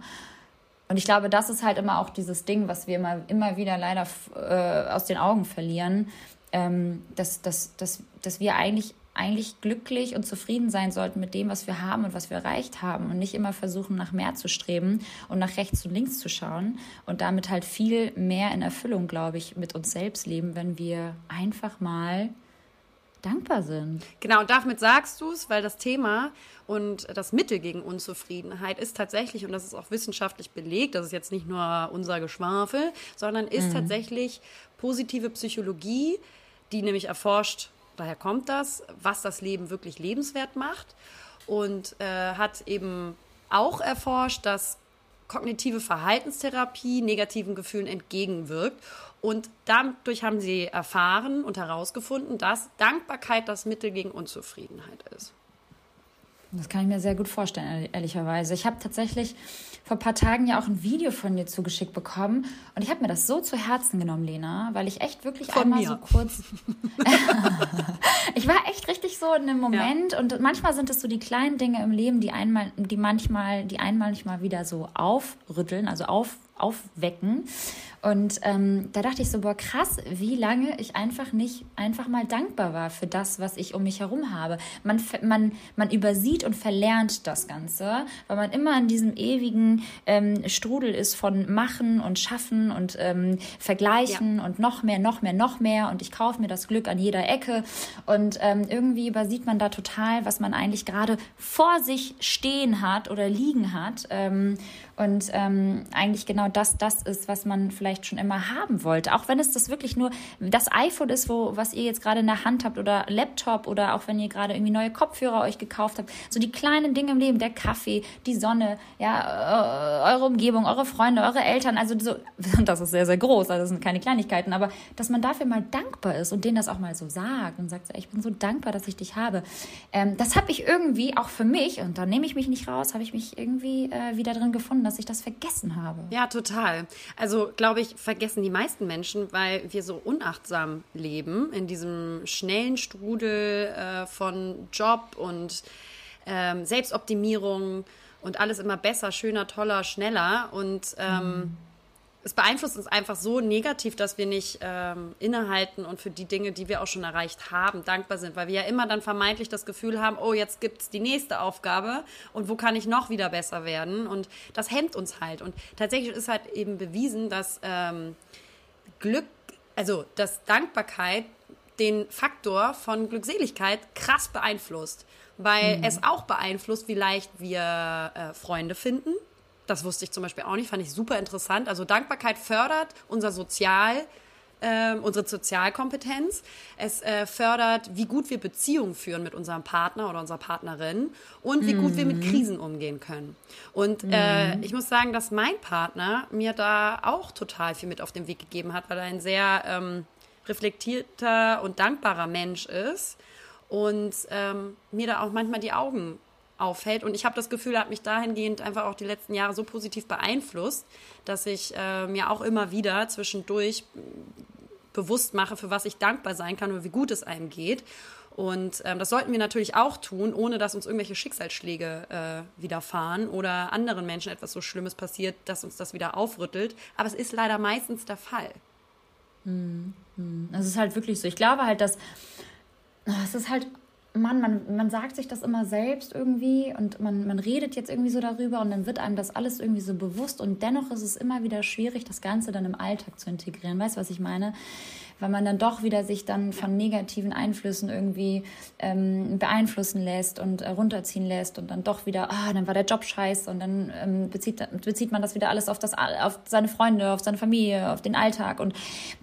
Und ich glaube, das ist halt immer auch dieses Ding, was wir immer, immer wieder leider äh, aus den Augen verlieren, ähm, dass, dass, dass, dass wir eigentlich eigentlich glücklich und zufrieden sein sollten mit dem, was wir haben und was wir erreicht haben und nicht immer versuchen, nach mehr zu streben und nach rechts und links zu schauen und damit halt viel mehr in Erfüllung, glaube ich, mit uns selbst leben, wenn wir einfach mal dankbar sind. Genau, und damit sagst du es, weil das Thema und das Mittel gegen Unzufriedenheit ist tatsächlich, und das ist auch wissenschaftlich belegt, das ist jetzt nicht nur unser Geschwafel, sondern ist mhm. tatsächlich positive Psychologie, die nämlich erforscht, daher kommt das, was das Leben wirklich lebenswert macht und äh, hat eben auch erforscht, dass kognitive Verhaltenstherapie negativen Gefühlen entgegenwirkt. Und dadurch haben sie erfahren und herausgefunden, dass Dankbarkeit das Mittel gegen Unzufriedenheit ist. Das kann ich mir sehr gut vorstellen, ehrlicherweise. Ich habe tatsächlich vor ein paar Tagen ja auch ein Video von dir zugeschickt bekommen und ich habe mir das so zu Herzen genommen, Lena, weil ich echt wirklich von einmal mir. so kurz. ich war echt richtig so in einem Moment ja. und manchmal sind es so die kleinen Dinge im Leben, die einmal, die manchmal, die einmal nicht mal wieder so aufrütteln, also auf, aufwecken. Und ähm, da dachte ich so, boah, krass, wie lange ich einfach nicht einfach mal dankbar war für das, was ich um mich herum habe. Man, man, man übersieht und verlernt das Ganze, weil man immer in diesem ewigen ähm, Strudel ist von Machen und Schaffen und ähm, Vergleichen ja. und noch mehr, noch mehr, noch mehr. Und ich kaufe mir das Glück an jeder Ecke. Und ähm, irgendwie übersieht man da total, was man eigentlich gerade vor sich stehen hat oder liegen hat. Ähm, und ähm, eigentlich genau das, das ist, was man vielleicht schon immer haben wollte. Auch wenn es das wirklich nur das iPhone ist, wo, was ihr jetzt gerade in der Hand habt oder Laptop oder auch wenn ihr gerade irgendwie neue Kopfhörer euch gekauft habt. So die kleinen Dinge im Leben, der Kaffee, die Sonne, ja, eure Umgebung, eure Freunde, eure Eltern. Also so, das ist sehr, sehr groß, also das sind keine Kleinigkeiten, aber dass man dafür mal dankbar ist und denen das auch mal so sagt und sagt, ich bin so dankbar, dass ich dich habe. Ähm, das habe ich irgendwie auch für mich, und da nehme ich mich nicht raus, habe ich mich irgendwie äh, wieder drin gefunden, dass ich das vergessen habe. Ja, total. Also, glaube ich, vergessen die meisten Menschen, weil wir so unachtsam leben, in diesem schnellen Strudel äh, von Job und ähm, Selbstoptimierung und alles immer besser, schöner, toller, schneller. Und ähm, mhm. Es beeinflusst uns einfach so negativ, dass wir nicht ähm, innehalten und für die Dinge, die wir auch schon erreicht haben, dankbar sind, weil wir ja immer dann vermeintlich das Gefühl haben, oh, jetzt gibt es die nächste Aufgabe und wo kann ich noch wieder besser werden? Und das hemmt uns halt. Und tatsächlich ist halt eben bewiesen, dass ähm, Glück, also dass Dankbarkeit den Faktor von Glückseligkeit krass beeinflusst, weil mhm. es auch beeinflusst, wie leicht wir äh, Freunde finden das wusste ich zum Beispiel auch nicht, fand ich super interessant. Also Dankbarkeit fördert unser Sozial, äh, unsere Sozialkompetenz. Es äh, fördert, wie gut wir Beziehungen führen mit unserem Partner oder unserer Partnerin und wie mm. gut wir mit mhm. Krisen umgehen können. Und äh, mhm. ich muss sagen, dass mein Partner mir da auch total viel mit auf den Weg gegeben hat, weil er ein sehr ähm, reflektierter und dankbarer Mensch ist und ähm, mir da auch manchmal die Augen auffällt. Und ich habe das Gefühl, er hat mich dahingehend einfach auch die letzten Jahre so positiv beeinflusst, dass ich äh, mir auch immer wieder zwischendurch bewusst mache, für was ich dankbar sein kann und wie gut es einem geht. Und ähm, das sollten wir natürlich auch tun, ohne dass uns irgendwelche Schicksalsschläge äh, widerfahren oder anderen Menschen etwas so Schlimmes passiert, dass uns das wieder aufrüttelt. Aber es ist leider meistens der Fall. Hm, hm. Es ist halt wirklich so. Ich glaube halt, dass es ist halt Mann, man, man sagt sich das immer selbst irgendwie und man, man redet jetzt irgendwie so darüber und dann wird einem das alles irgendwie so bewusst und dennoch ist es immer wieder schwierig, das Ganze dann im Alltag zu integrieren. Weißt du, was ich meine? Weil man dann doch wieder sich dann von negativen Einflüssen irgendwie ähm, beeinflussen lässt und äh, runterziehen lässt und dann doch wieder, ah, dann war der Job scheiße und dann ähm, bezieht, bezieht man das wieder alles auf, das, auf seine Freunde, auf seine Familie, auf den Alltag. Und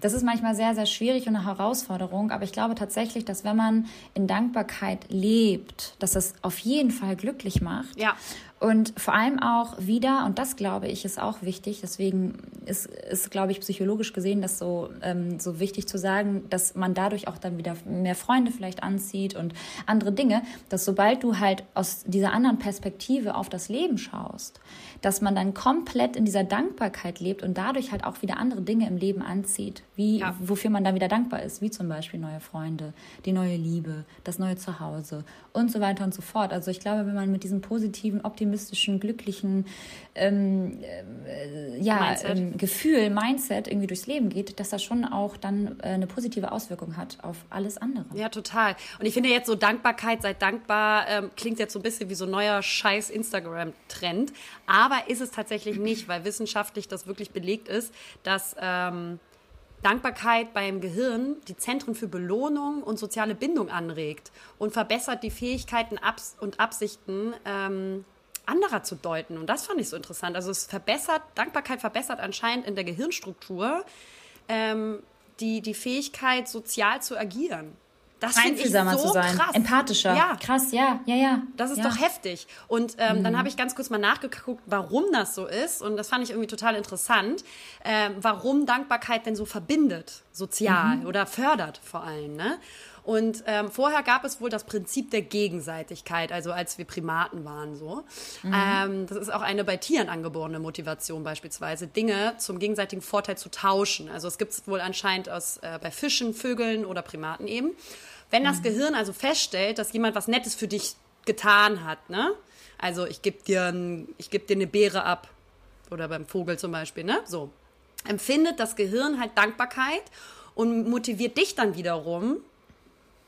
das ist manchmal sehr, sehr schwierig und eine Herausforderung. Aber ich glaube tatsächlich, dass wenn man in Dankbarkeit lebt, dass das auf jeden Fall glücklich macht. Ja. Und vor allem auch wieder, und das glaube ich, ist auch wichtig, deswegen ist, ist glaube ich, psychologisch gesehen das so, ähm, so wichtig zu sagen, dass man dadurch auch dann wieder mehr Freunde vielleicht anzieht und andere Dinge, dass sobald du halt aus dieser anderen Perspektive auf das Leben schaust, dass man dann komplett in dieser Dankbarkeit lebt und dadurch halt auch wieder andere Dinge im Leben anzieht, wie, ja. wofür man dann wieder dankbar ist, wie zum Beispiel neue Freunde, die neue Liebe, das neue Zuhause und so weiter und so fort. Also ich glaube, wenn man mit diesem positiven, optimistischen, glücklichen ähm, äh, ja, Mindset. Ähm, Gefühl, Mindset irgendwie durchs Leben geht, dass das schon auch dann äh, eine positive Auswirkung hat auf alles andere. Ja, total. Und ich finde jetzt so Dankbarkeit, seid dankbar, ähm, klingt jetzt so ein bisschen wie so ein neuer scheiß Instagram-Trend. Aber ist es tatsächlich nicht, weil wissenschaftlich das wirklich belegt ist, dass ähm, Dankbarkeit beim Gehirn die Zentren für Belohnung und soziale Bindung anregt und verbessert die Fähigkeiten und Absichten ähm, anderer zu deuten. Und das fand ich so interessant. Also es verbessert, Dankbarkeit verbessert anscheinend in der Gehirnstruktur ähm, die, die Fähigkeit, sozial zu agieren. Das Einfühlsamer so zu sein, krass. empathischer. Ja. Krass, ja, ja, ja. Das ist ja. doch heftig. Und ähm, mhm. dann habe ich ganz kurz mal nachgeguckt, warum das so ist. Und das fand ich irgendwie total interessant, ähm, warum Dankbarkeit denn so verbindet, sozial mhm. oder fördert vor allem. Ne? Und ähm, vorher gab es wohl das Prinzip der Gegenseitigkeit, also als wir Primaten waren so. Mhm. Ähm, das ist auch eine bei Tieren angeborene Motivation beispielsweise, Dinge zum gegenseitigen Vorteil zu tauschen. Also es gibt es wohl anscheinend aus, äh, bei Fischen, Vögeln oder Primaten eben. Wenn das mhm. Gehirn also feststellt, dass jemand was Nettes für dich getan hat, ne? Also ich gebe dir, ein, geb dir eine Beere ab oder beim Vogel zum Beispiel, ne? So empfindet das Gehirn halt Dankbarkeit und motiviert dich dann wiederum,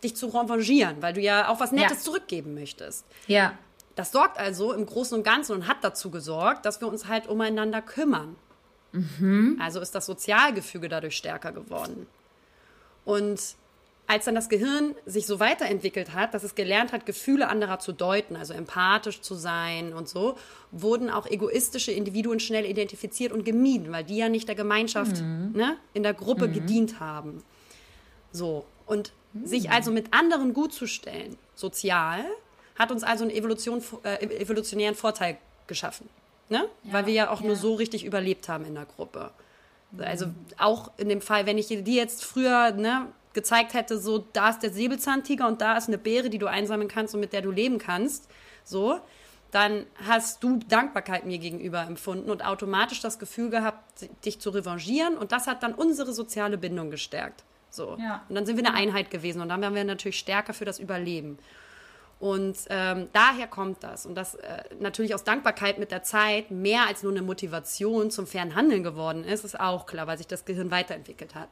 dich zu revanchieren, weil du ja auch was Nettes ja. zurückgeben möchtest. Ja. Das sorgt also im Großen und Ganzen und hat dazu gesorgt, dass wir uns halt umeinander kümmern. Mhm. Also ist das Sozialgefüge dadurch stärker geworden. Und als dann das Gehirn sich so weiterentwickelt hat, dass es gelernt hat, Gefühle anderer zu deuten, also empathisch zu sein und so, wurden auch egoistische Individuen schnell identifiziert und gemieden, weil die ja nicht der Gemeinschaft, mhm. ne, in der Gruppe mhm. gedient haben. So. Und sich also mit anderen gut zu stellen, sozial, hat uns also einen Evolution, äh, evolutionären Vorteil geschaffen. Ne? Ja, Weil wir ja auch ja. nur so richtig überlebt haben in der Gruppe. Also auch in dem Fall, wenn ich dir jetzt früher ne, gezeigt hätte, so da ist der Säbelzahntiger und da ist eine Beere, die du einsammeln kannst und mit der du leben kannst, so, dann hast du Dankbarkeit mir gegenüber empfunden und automatisch das Gefühl gehabt, dich zu revanchieren und das hat dann unsere soziale Bindung gestärkt. So. Ja. Und dann sind wir eine Einheit gewesen und dann waren wir natürlich stärker für das Überleben. Und ähm, daher kommt das. Und das äh, natürlich aus Dankbarkeit mit der Zeit mehr als nur eine Motivation zum fairen Handeln geworden ist, ist auch klar, weil sich das Gehirn weiterentwickelt hat.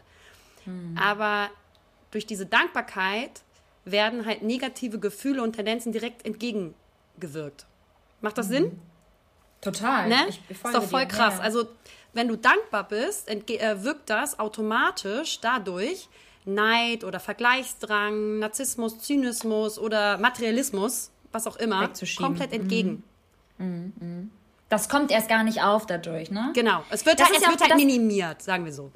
Mhm. Aber durch diese Dankbarkeit werden halt negative Gefühle und Tendenzen direkt entgegengewirkt. Macht das mhm. Sinn? Total. Ne? Ich, ich ist doch voll dir. krass. Ja. Also, wenn du dankbar bist, äh, wirkt das automatisch dadurch, Neid oder Vergleichsdrang, Narzissmus, Zynismus oder Materialismus, was auch immer, komplett entgegen. Mhm. Mhm. Das kommt erst gar nicht auf dadurch, ne? Genau. Es wird, halt, es wird halt minimiert, sagen wir so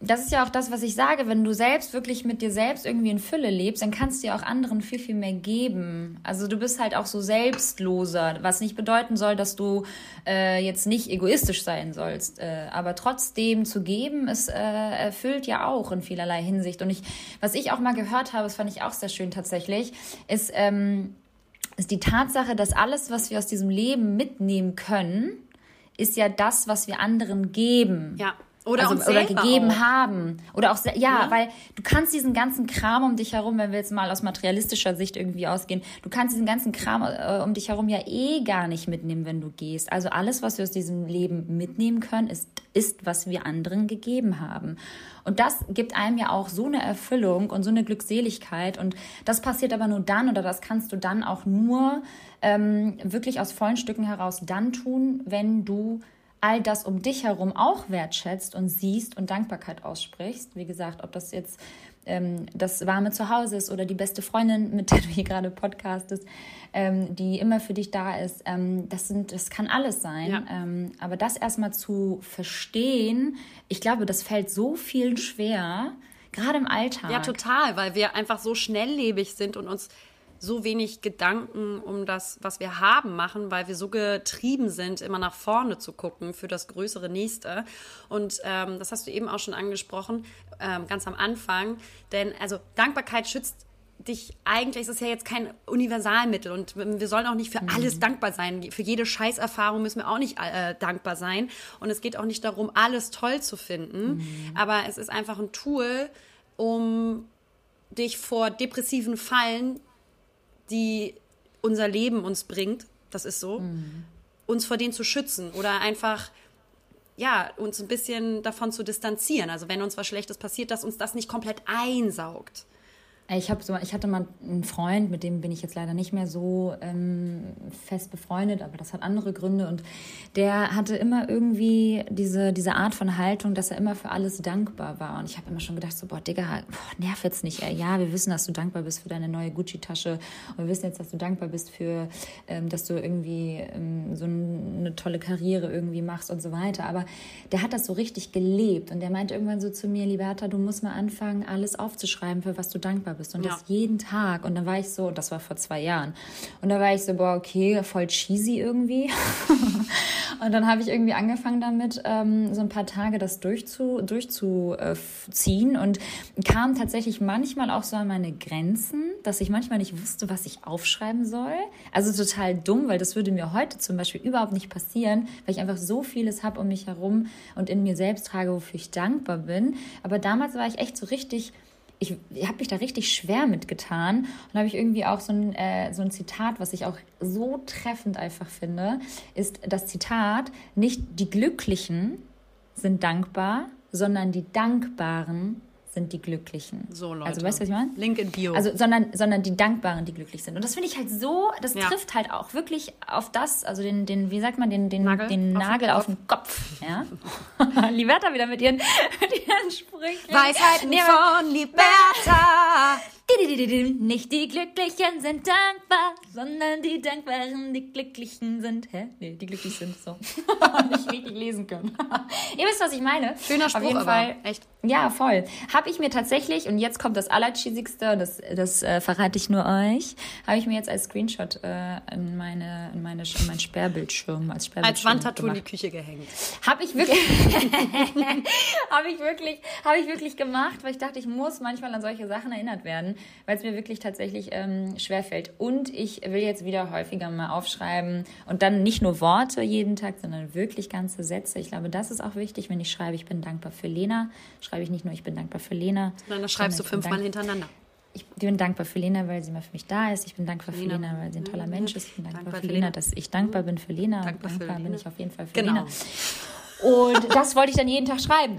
das ist ja auch das, was ich sage, wenn du selbst wirklich mit dir selbst irgendwie in Fülle lebst, dann kannst du ja auch anderen viel, viel mehr geben. Also du bist halt auch so selbstloser, was nicht bedeuten soll, dass du äh, jetzt nicht egoistisch sein sollst. Äh, aber trotzdem zu geben, es äh, erfüllt ja auch in vielerlei Hinsicht. Und ich, was ich auch mal gehört habe, das fand ich auch sehr schön tatsächlich, ist, ähm, ist die Tatsache, dass alles, was wir aus diesem Leben mitnehmen können, ist ja das, was wir anderen geben. Ja. Oder, also, oder gegeben auch. haben. Oder auch, ja, ja, weil du kannst diesen ganzen Kram um dich herum, wenn wir jetzt mal aus materialistischer Sicht irgendwie ausgehen, du kannst diesen ganzen Kram äh, um dich herum ja eh gar nicht mitnehmen, wenn du gehst. Also alles, was wir aus diesem Leben mitnehmen können, ist, ist, was wir anderen gegeben haben. Und das gibt einem ja auch so eine Erfüllung und so eine Glückseligkeit. Und das passiert aber nur dann oder das kannst du dann auch nur ähm, wirklich aus vollen Stücken heraus dann tun, wenn du all das um dich herum auch wertschätzt und siehst und Dankbarkeit aussprichst. Wie gesagt, ob das jetzt ähm, das warme Zuhause ist oder die beste Freundin, mit der du hier gerade podcastest, ähm, die immer für dich da ist. Ähm, das, sind, das kann alles sein. Ja. Ähm, aber das erstmal zu verstehen, ich glaube, das fällt so vielen schwer, gerade im Alltag. Ja, total, weil wir einfach so schnelllebig sind und uns so wenig Gedanken um das, was wir haben, machen, weil wir so getrieben sind, immer nach vorne zu gucken für das größere Nächste. Und ähm, das hast du eben auch schon angesprochen, ähm, ganz am Anfang. Denn also Dankbarkeit schützt dich eigentlich, ist es ja jetzt kein Universalmittel und wir sollen auch nicht für mhm. alles dankbar sein. Für jede Scheißerfahrung müssen wir auch nicht äh, dankbar sein. Und es geht auch nicht darum, alles toll zu finden. Mhm. Aber es ist einfach ein Tool, um dich vor depressiven Fallen die unser Leben uns bringt, das ist so, mhm. uns vor denen zu schützen oder einfach ja, uns ein bisschen davon zu distanzieren. Also wenn uns was Schlechtes passiert, dass uns das nicht komplett einsaugt. Ich, hab so, ich hatte mal einen Freund, mit dem bin ich jetzt leider nicht mehr so ähm, fest befreundet, aber das hat andere Gründe. Und der hatte immer irgendwie diese, diese Art von Haltung, dass er immer für alles dankbar war. Und ich habe immer schon gedacht, so, boah, Digga, boah, nerv jetzt nicht. Ey. Ja, wir wissen, dass du dankbar bist für deine neue Gucci-Tasche. Und wir wissen jetzt, dass du dankbar bist für, ähm, dass du irgendwie ähm, so eine tolle Karriere irgendwie machst und so weiter. Aber der hat das so richtig gelebt. Und der meinte irgendwann so zu mir, Liberta, du musst mal anfangen, alles aufzuschreiben, für was du dankbar dankbar bist und ja. das jeden Tag. Und dann war ich so, das war vor zwei Jahren. Und da war ich so, boah, okay, voll cheesy irgendwie. und dann habe ich irgendwie angefangen damit, ähm, so ein paar Tage das durchzu, durchzuziehen und kam tatsächlich manchmal auch so an meine Grenzen, dass ich manchmal nicht wusste, was ich aufschreiben soll. Also total dumm, weil das würde mir heute zum Beispiel überhaupt nicht passieren, weil ich einfach so vieles habe um mich herum und in mir selbst trage, wofür ich dankbar bin. Aber damals war ich echt so richtig ich, ich habe mich da richtig schwer mitgetan. Und habe ich irgendwie auch so ein, äh, so ein Zitat, was ich auch so treffend einfach finde, ist das Zitat, nicht die Glücklichen sind dankbar, sondern die Dankbaren sind die Glücklichen. So, Leute. Also, weißt du, was ich meine? Link in Bio. Also, sondern, sondern die Dankbaren, die glücklich sind. Und das finde ich halt so, das ja. trifft halt auch wirklich auf das, also den, den wie sagt man, den, den Nagel, den auf, Nagel auf, auf den Kopf. Ja? Liberta wieder mit ihren, mit ihren Sprüchen. Weisheiten nee, von Liberta. Nicht die Glücklichen sind dankbar, sondern die Dankbaren, die Glücklichen sind. Hä? Nee, die glücklich sind so. nicht richtig lesen können. Ihr wisst, was ich meine. Schöner Spruch, Auf jeden Fall. Echt. Ja, voll. Habe ich mir tatsächlich, und jetzt kommt das Allercheesigste, das, das äh, verrate ich nur euch, habe ich mir jetzt als Screenshot äh, in, meine, in, meine, in mein Sperrbildschirm, als Sperrbildschirm Als Wandtattoo in die Küche gehängt. Habe ich wirklich, habe ich wirklich, habe ich wirklich gemacht, weil ich dachte, ich muss manchmal an solche Sachen erinnert werden, weil es mir wirklich tatsächlich ähm, schwerfällt. Und ich will jetzt wieder häufiger mal aufschreiben und dann nicht nur Worte jeden Tag, sondern wirklich ganze Sätze. Ich glaube, das ist auch wichtig, wenn ich schreibe, ich bin dankbar für Lena, schreibe ich nicht nur, ich bin dankbar für Lena. Sondern das schreibst du fünfmal hintereinander. ich bin dankbar für Lena, weil sie mal für mich da ist. Ich bin dankbar für Lena, Lena weil sie ein toller Mensch ist. Ich bin dankbar, dankbar für Lena, dass ich dankbar bin für Lena. Dankbar, dankbar bin ich auf jeden Fall für genau. Lena. Und das wollte ich dann jeden Tag schreiben.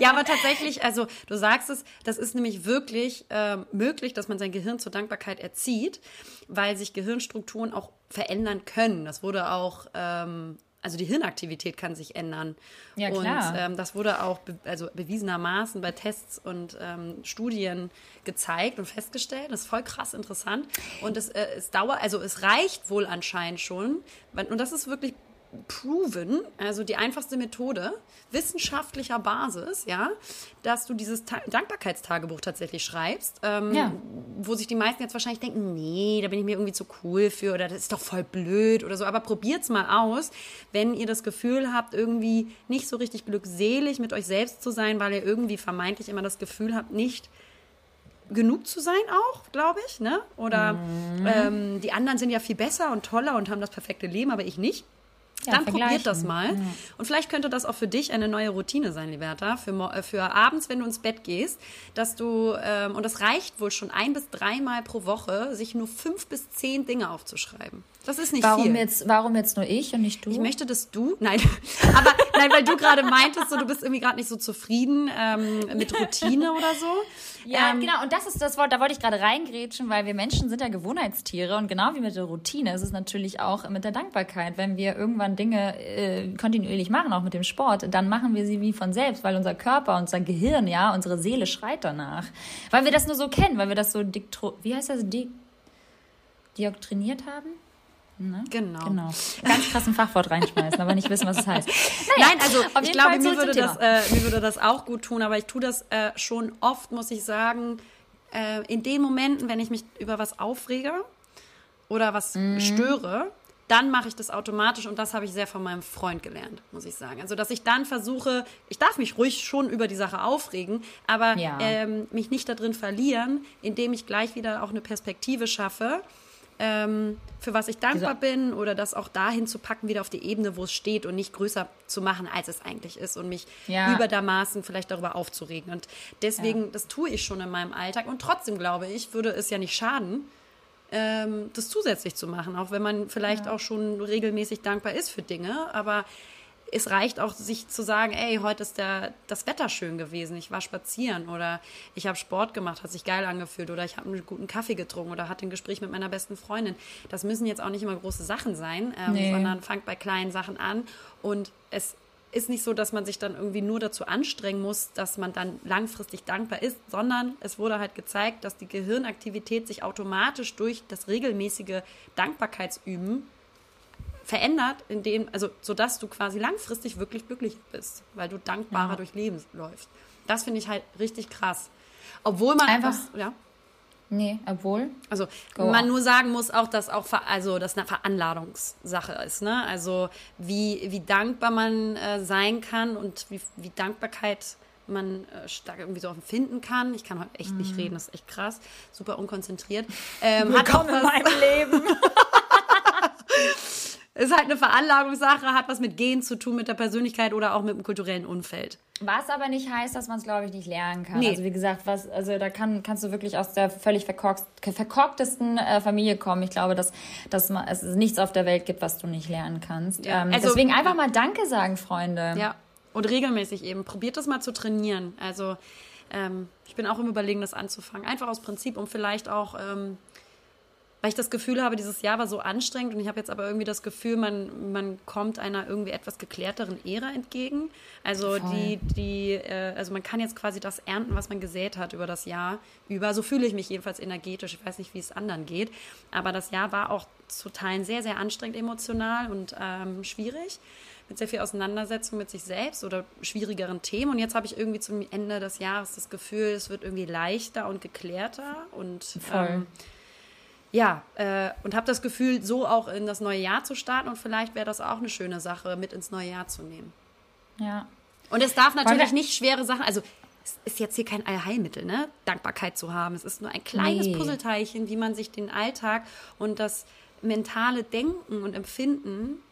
ja, aber tatsächlich, also du sagst es, das ist nämlich wirklich äh, möglich, dass man sein Gehirn zur Dankbarkeit erzieht, weil sich Gehirnstrukturen auch verändern können. Das wurde auch ähm, also die Hirnaktivität kann sich ändern. Ja, klar. Und ähm, das wurde auch be also bewiesenermaßen bei Tests und ähm, Studien gezeigt und festgestellt. Das ist voll krass interessant. Und es, äh, es dauert, also es reicht wohl anscheinend schon. Und das ist wirklich proven, also die einfachste Methode, wissenschaftlicher Basis, ja, dass du dieses Ta Dankbarkeitstagebuch tatsächlich schreibst, ähm, ja. wo sich die meisten jetzt wahrscheinlich denken, nee, da bin ich mir irgendwie zu cool für oder das ist doch voll blöd oder so, aber probiert's mal aus, wenn ihr das Gefühl habt, irgendwie nicht so richtig glückselig mit euch selbst zu sein, weil ihr irgendwie vermeintlich immer das Gefühl habt, nicht genug zu sein auch, glaube ich, ne? Oder mhm. ähm, die anderen sind ja viel besser und toller und haben das perfekte Leben, aber ich nicht. Ja, dann probiert das mal. Ja. Und vielleicht könnte das auch für dich eine neue Routine sein, Liberta, für, äh, für abends, wenn du ins Bett gehst, dass du, ähm, und das reicht wohl schon ein bis dreimal pro Woche, sich nur fünf bis zehn Dinge aufzuschreiben. Das ist nicht warum viel. Jetzt, warum jetzt nur ich und nicht du? Ich möchte, dass du, nein, aber nein, weil du gerade meintest, so, du bist irgendwie gerade nicht so zufrieden ähm, mit Routine oder so. Ja, ähm, genau. Und das ist das Wort, da wollte ich gerade reingrätschen, weil wir Menschen sind ja Gewohnheitstiere und genau wie mit der Routine ist es natürlich auch mit der Dankbarkeit. Wenn wir irgendwann Dinge äh, kontinuierlich machen, auch mit dem Sport, dann machen wir sie wie von selbst, weil unser Körper, unser Gehirn, ja, unsere Seele schreit danach. Weil wir das nur so kennen, weil wir das so diktro, wie heißt das, di dioktriniert haben? Ne? Genau. genau. Ganz krass ein Fachwort reinschmeißen, aber nicht wissen, was es heißt. Naja, Nein, also ich glaube, mir würde, das, äh, mir würde das auch gut tun, aber ich tue das äh, schon oft, muss ich sagen, äh, in den Momenten, wenn ich mich über was aufrege oder was mhm. störe, dann mache ich das automatisch und das habe ich sehr von meinem Freund gelernt, muss ich sagen. Also, dass ich dann versuche, ich darf mich ruhig schon über die Sache aufregen, aber ja. ähm, mich nicht darin verlieren, indem ich gleich wieder auch eine Perspektive schaffe ähm, für was ich dankbar Diese bin oder das auch dahin zu packen, wieder auf die Ebene, wo es steht und nicht größer zu machen, als es eigentlich ist und mich ja. überdermaßen vielleicht darüber aufzuregen. Und deswegen, ja. das tue ich schon in meinem Alltag und trotzdem glaube ich, würde es ja nicht schaden, ähm, das zusätzlich zu machen, auch wenn man vielleicht ja. auch schon regelmäßig dankbar ist für Dinge, aber es reicht auch, sich zu sagen, ey, heute ist der, das Wetter schön gewesen, ich war spazieren oder ich habe Sport gemacht, hat sich geil angefühlt oder ich habe einen guten Kaffee getrunken oder hatte ein Gespräch mit meiner besten Freundin. Das müssen jetzt auch nicht immer große Sachen sein, ähm, nee. sondern fangt bei kleinen Sachen an und es ist nicht so, dass man sich dann irgendwie nur dazu anstrengen muss, dass man dann langfristig dankbar ist, sondern es wurde halt gezeigt, dass die Gehirnaktivität sich automatisch durch das regelmäßige Dankbarkeitsüben verändert, indem, also sodass du quasi langfristig wirklich glücklich bist, weil du dankbarer ja. durch Leben läufst. Das finde ich halt richtig krass. Obwohl man einfach, was, ja. Nee, obwohl. Also Go man on. nur sagen muss auch, dass auch also das eine Veranladungssache ist, ne? Also wie, wie dankbar man äh, sein kann und wie, wie Dankbarkeit man äh, stark irgendwie so empfinden kann. Ich kann heute echt mm. nicht mhm. reden, das ist echt krass, super unkonzentriert. Ähm, Willkommen in meinem Leben. ist halt eine Veranlagungssache, hat was mit Gen zu tun, mit der Persönlichkeit oder auch mit dem kulturellen Umfeld. Was aber nicht heißt, dass man es, glaube ich, nicht lernen kann. Nee. Also wie gesagt, was, also da kann, kannst du wirklich aus der völlig verkorktesten äh, Familie kommen. Ich glaube, dass, dass man, es nichts auf der Welt gibt, was du nicht lernen kannst. Ja. Ähm, also, deswegen einfach mal Danke sagen, Freunde. Ja, und regelmäßig eben. Probiert das mal zu trainieren. Also ähm, ich bin auch im Überlegen, das anzufangen. Einfach aus Prinzip, um vielleicht auch ähm, weil ich das Gefühl habe, dieses Jahr war so anstrengend und ich habe jetzt aber irgendwie das Gefühl, man, man kommt einer irgendwie etwas geklärteren Ära entgegen. Also Voll. die, die, äh, also man kann jetzt quasi das ernten, was man gesät hat über das Jahr über. So fühle ich mich jedenfalls energetisch. Ich weiß nicht, wie es anderen geht. Aber das Jahr war auch zu Teilen sehr, sehr anstrengend emotional und ähm, schwierig mit sehr viel Auseinandersetzung mit sich selbst oder schwierigeren Themen. Und jetzt habe ich irgendwie zum Ende des Jahres das Gefühl, es wird irgendwie leichter und geklärter und Voll. Ähm, ja, äh, und habe das Gefühl, so auch in das neue Jahr zu starten und vielleicht wäre das auch eine schöne Sache, mit ins neue Jahr zu nehmen. Ja. Und es darf natürlich nicht schwere Sachen, also es ist jetzt hier kein Allheilmittel, ne? Dankbarkeit zu haben. Es ist nur ein kleines nee. Puzzleteilchen, wie man sich den Alltag und das mentale Denken und Empfinden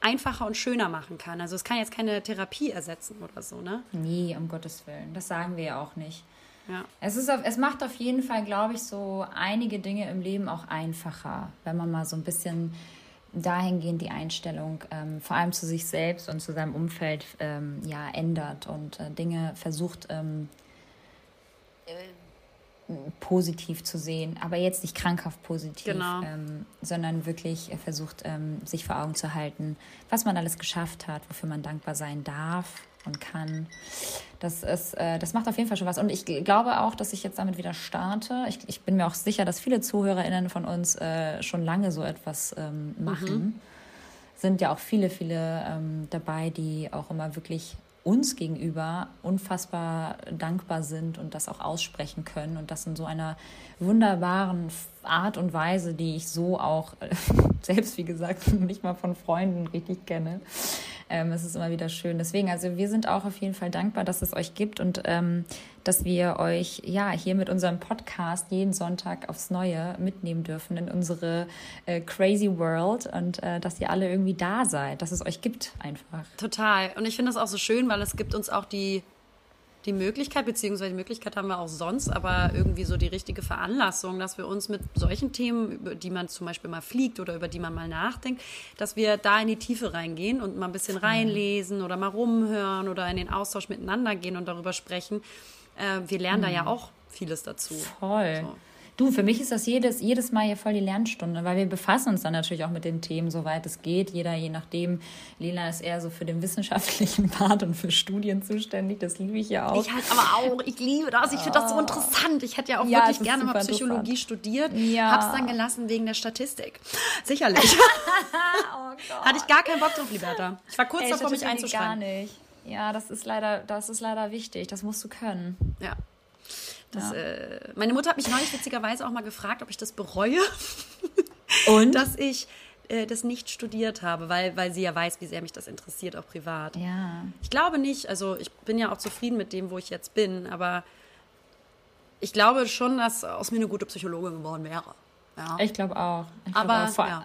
einfacher und schöner machen kann. Also es kann jetzt keine Therapie ersetzen oder so, ne? Nee, um Gottes Willen. Das sagen wir ja auch nicht. Ja. Es, ist auf, es macht auf jeden Fall, glaube ich, so einige Dinge im Leben auch einfacher, wenn man mal so ein bisschen dahingehend die Einstellung ähm, vor allem zu sich selbst und zu seinem Umfeld ähm, ja, ändert und äh, Dinge versucht ähm, äh, positiv zu sehen, aber jetzt nicht krankhaft positiv, Genau. ähm, sondern wirklich versucht, ähm, sich vor Augen zu halten, was man alles geschafft hat, wofür man dankbar sein darf und kann. Das, ist, äh, das macht auf jeden Fall schon was. Und ich glaube auch, dass ich jetzt damit wieder starte. Ich, ich bin mir auch sicher, dass viele ZuhörerInnen von uns äh, schon lange so etwas ähm, machen. Sind ja auch viele, viele ähm, dabei, die auch immer wirklich uns gegenüber unfassbar dankbar sind und das auch aussprechen können und das in so einer wunderbaren Art und Weise, die ich so auch selbst, wie gesagt, nicht mal von Freunden richtig kenne. Ähm, es ist immer wieder schön. Deswegen, also wir sind auch auf jeden Fall dankbar, dass es euch gibt und ähm, dass wir euch ja hier mit unserem Podcast jeden Sonntag aufs Neue mitnehmen dürfen in unsere äh, crazy World und äh, dass ihr alle irgendwie da seid, dass es euch gibt einfach. Total. Und ich finde das auch so schön, weil es gibt uns auch die, die Möglichkeit, beziehungsweise die Möglichkeit haben wir auch sonst, aber irgendwie so die richtige Veranlassung, dass wir uns mit solchen Themen, über die man zum Beispiel mal fliegt oder über die man mal nachdenkt, dass wir da in die Tiefe reingehen und mal ein bisschen reinlesen oder mal rumhören oder in den Austausch miteinander gehen und darüber sprechen. Äh, wir lernen da ja auch vieles dazu. Voll. So. Du, für mich ist das jedes, jedes Mal hier voll die Lernstunde, weil wir befassen uns dann natürlich auch mit den Themen, soweit es geht. Jeder, je nachdem. Lena ist eher so für den wissenschaftlichen Part und für Studien zuständig. Das liebe ich ja auch. Ich halt aber auch, ich liebe das, ich finde das so interessant. Ich hätte ja auch Ah. Ja, wirklich gerne mal Psychologie studiert, Ja. hab's dann gelassen wegen der Statistik. Sicherlich. Hatte ich gar keinen Bock drauf, Liberta. Ich war kurz Ey, davor, mich Statistik gar einzuschreiben. nicht. Ja, das ist leider, das ist leider wichtig. Das musst du können. Ja. Das, äh, meine Mutter hat mich neulich witzigerweise auch mal gefragt, ob ich das bereue, Und? dass ich äh, das nicht studiert habe, weil, weil sie ja weiß, wie sehr mich das interessiert, auch privat. ja. Ich glaube nicht. Also ich bin ja auch zufrieden mit dem, wo ich jetzt bin, aber ich glaube schon, dass aus mir eine gute Psychologin geworden wäre. Ja. Ich glaube auch. Ich glaub Aber, auch. Vor- ja.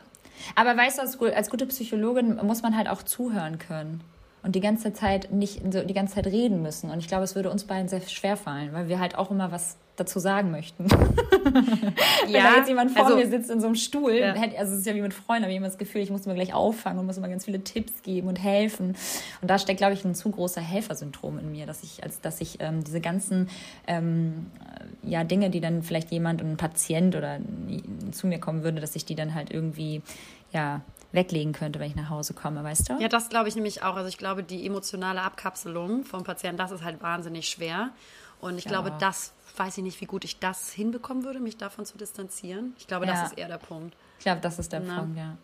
Aber weißt du, als, als gute Psychologin muss man halt auch zuhören können. Und die ganze Zeit nicht so die ganze Zeit reden müssen. Und ich glaube, es würde uns beiden sehr schwer fallen, weil wir halt auch immer was dazu sagen möchten. Wenn da jetzt jemand vor also- mir sitzt in so einem Stuhl, Ja. also es ist ja wie mit Freunden, habe ich immer das Gefühl, ich muss mir gleich auffangen und muss immer ganz viele Tipps geben und helfen. Und da steckt, glaube ich, ein zu großer Helfersyndrom in mir, dass ich, als dass ich ähm, diese ganzen ähm, äh, ja, Dinge, die dann vielleicht jemand, ein Patient oder zu mir kommen würde, dass ich die dann halt irgendwie ja, weglegen könnte, wenn ich nach Hause komme, weißt du? Ja, das glaube ich nämlich auch. Also ich glaube, die emotionale Abkapselung vom Patienten, das ist halt wahnsinnig schwer. Und ich Ja. glaube, das weiß ich nicht, wie gut ich das hinbekommen würde, mich davon zu distanzieren. Ich glaube, Ja. das ist eher der Punkt. Ich glaube, das ist der Na. Punkt, ja.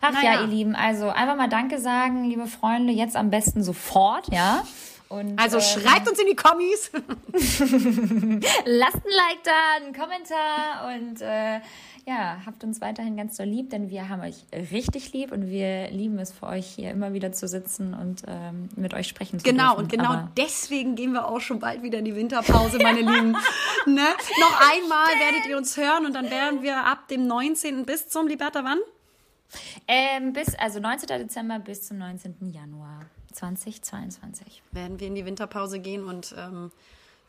Ach Naja. ja, ihr Lieben, also einfach mal Danke sagen, liebe Freunde, jetzt am besten sofort, ja. Und, Also ähm, schreibt uns in die Kommis. Lasst ein Like da, einen Kommentar und äh, ja, habt uns weiterhin ganz so lieb, denn wir haben euch richtig lieb und wir lieben es für euch hier immer wieder zu sitzen und ähm, mit euch sprechen zu Genau, dürfen. und genau Aber deswegen gehen wir auch schon bald wieder in die Winterpause, meine Lieben. Ne? Noch einmal werdet ihr uns hören und dann werden wir ab dem 19. bis zum Liberta wann? ähm, bis, also 19. Dezember bis zum 19. Januar 2022. Werden wir in die Winterpause gehen und ähm,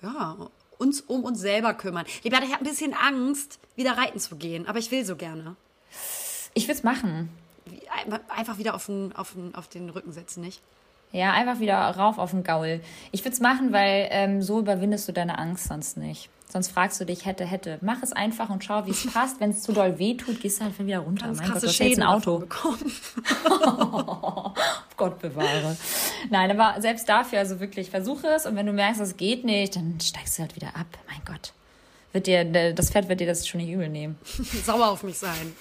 ja, uns um uns selber kümmern. Liberta, ich habe ein bisschen Angst, wieder reiten zu gehen, aber ich will so gerne. Ich will es machen. Einfach wieder auf den, auf den, auf den Rücken setzen, nicht? Ja, einfach wieder rauf auf den Gaul. Ich würde es machen, weil ähm, so überwindest du deine Angst sonst nicht. Sonst fragst du dich, hätte, hätte. Mach es einfach und schau, wie es passt. Wenn es zu doll weh tut, gehst du halt wieder runter. Ganz mein Gott, krasse jetzt Schäden ein Auto. bekommen. Gott bewahre. Nein, aber selbst dafür, also wirklich, versuche es und wenn du merkst, es geht nicht, dann steigst du halt wieder ab. Mein Gott. Wird dir, das Pferd wird dir das schon nicht übel nehmen. Sauer auf mich sein.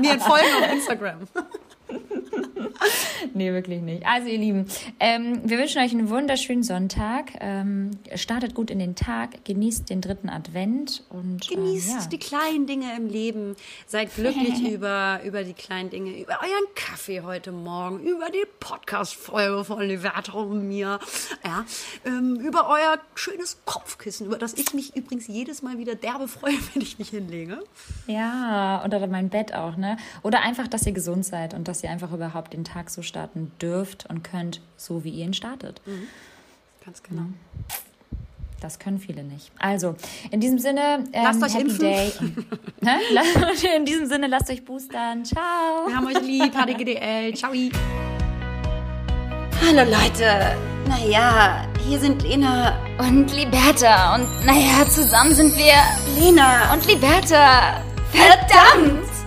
Mir folgen auf Instagram. Nee, wirklich nicht. Also, ihr Lieben, ähm, wir wünschen euch einen wunderschönen Sonntag. Ähm, startet gut in den Tag, genießt den dritten Advent und Genießt ähm, ja. die kleinen Dinge im Leben. Seid glücklich über, über die kleinen Dinge, über euren Kaffee heute Morgen, über die Podcast-Folge von Liberta und mir, ja, ähm, über euer schönes Kopfkissen, über das ich mich übrigens jedes Mal wieder derbe freue, wenn ich mich hinlege. Ja, oder mein Bett auch, ne? Oder einfach, dass ihr gesund seid und dass ihr einfach überhaupt den Tag so starten dürft und könnt, so wie ihr ihn startet. Ganz genau. Das können viele nicht. Also, in diesem Sinne, ähm, Lasst euch Happy impfen. Day. Ne? In diesem Sinne, lasst euch boostern. Ciao. Wir haben euch lieb, HDGDL. Ciao. Hallo Leute. Naja, hier sind Lena. Und Liberta. Und naja, zusammen sind wir Lena. und Liberta. Verdammt!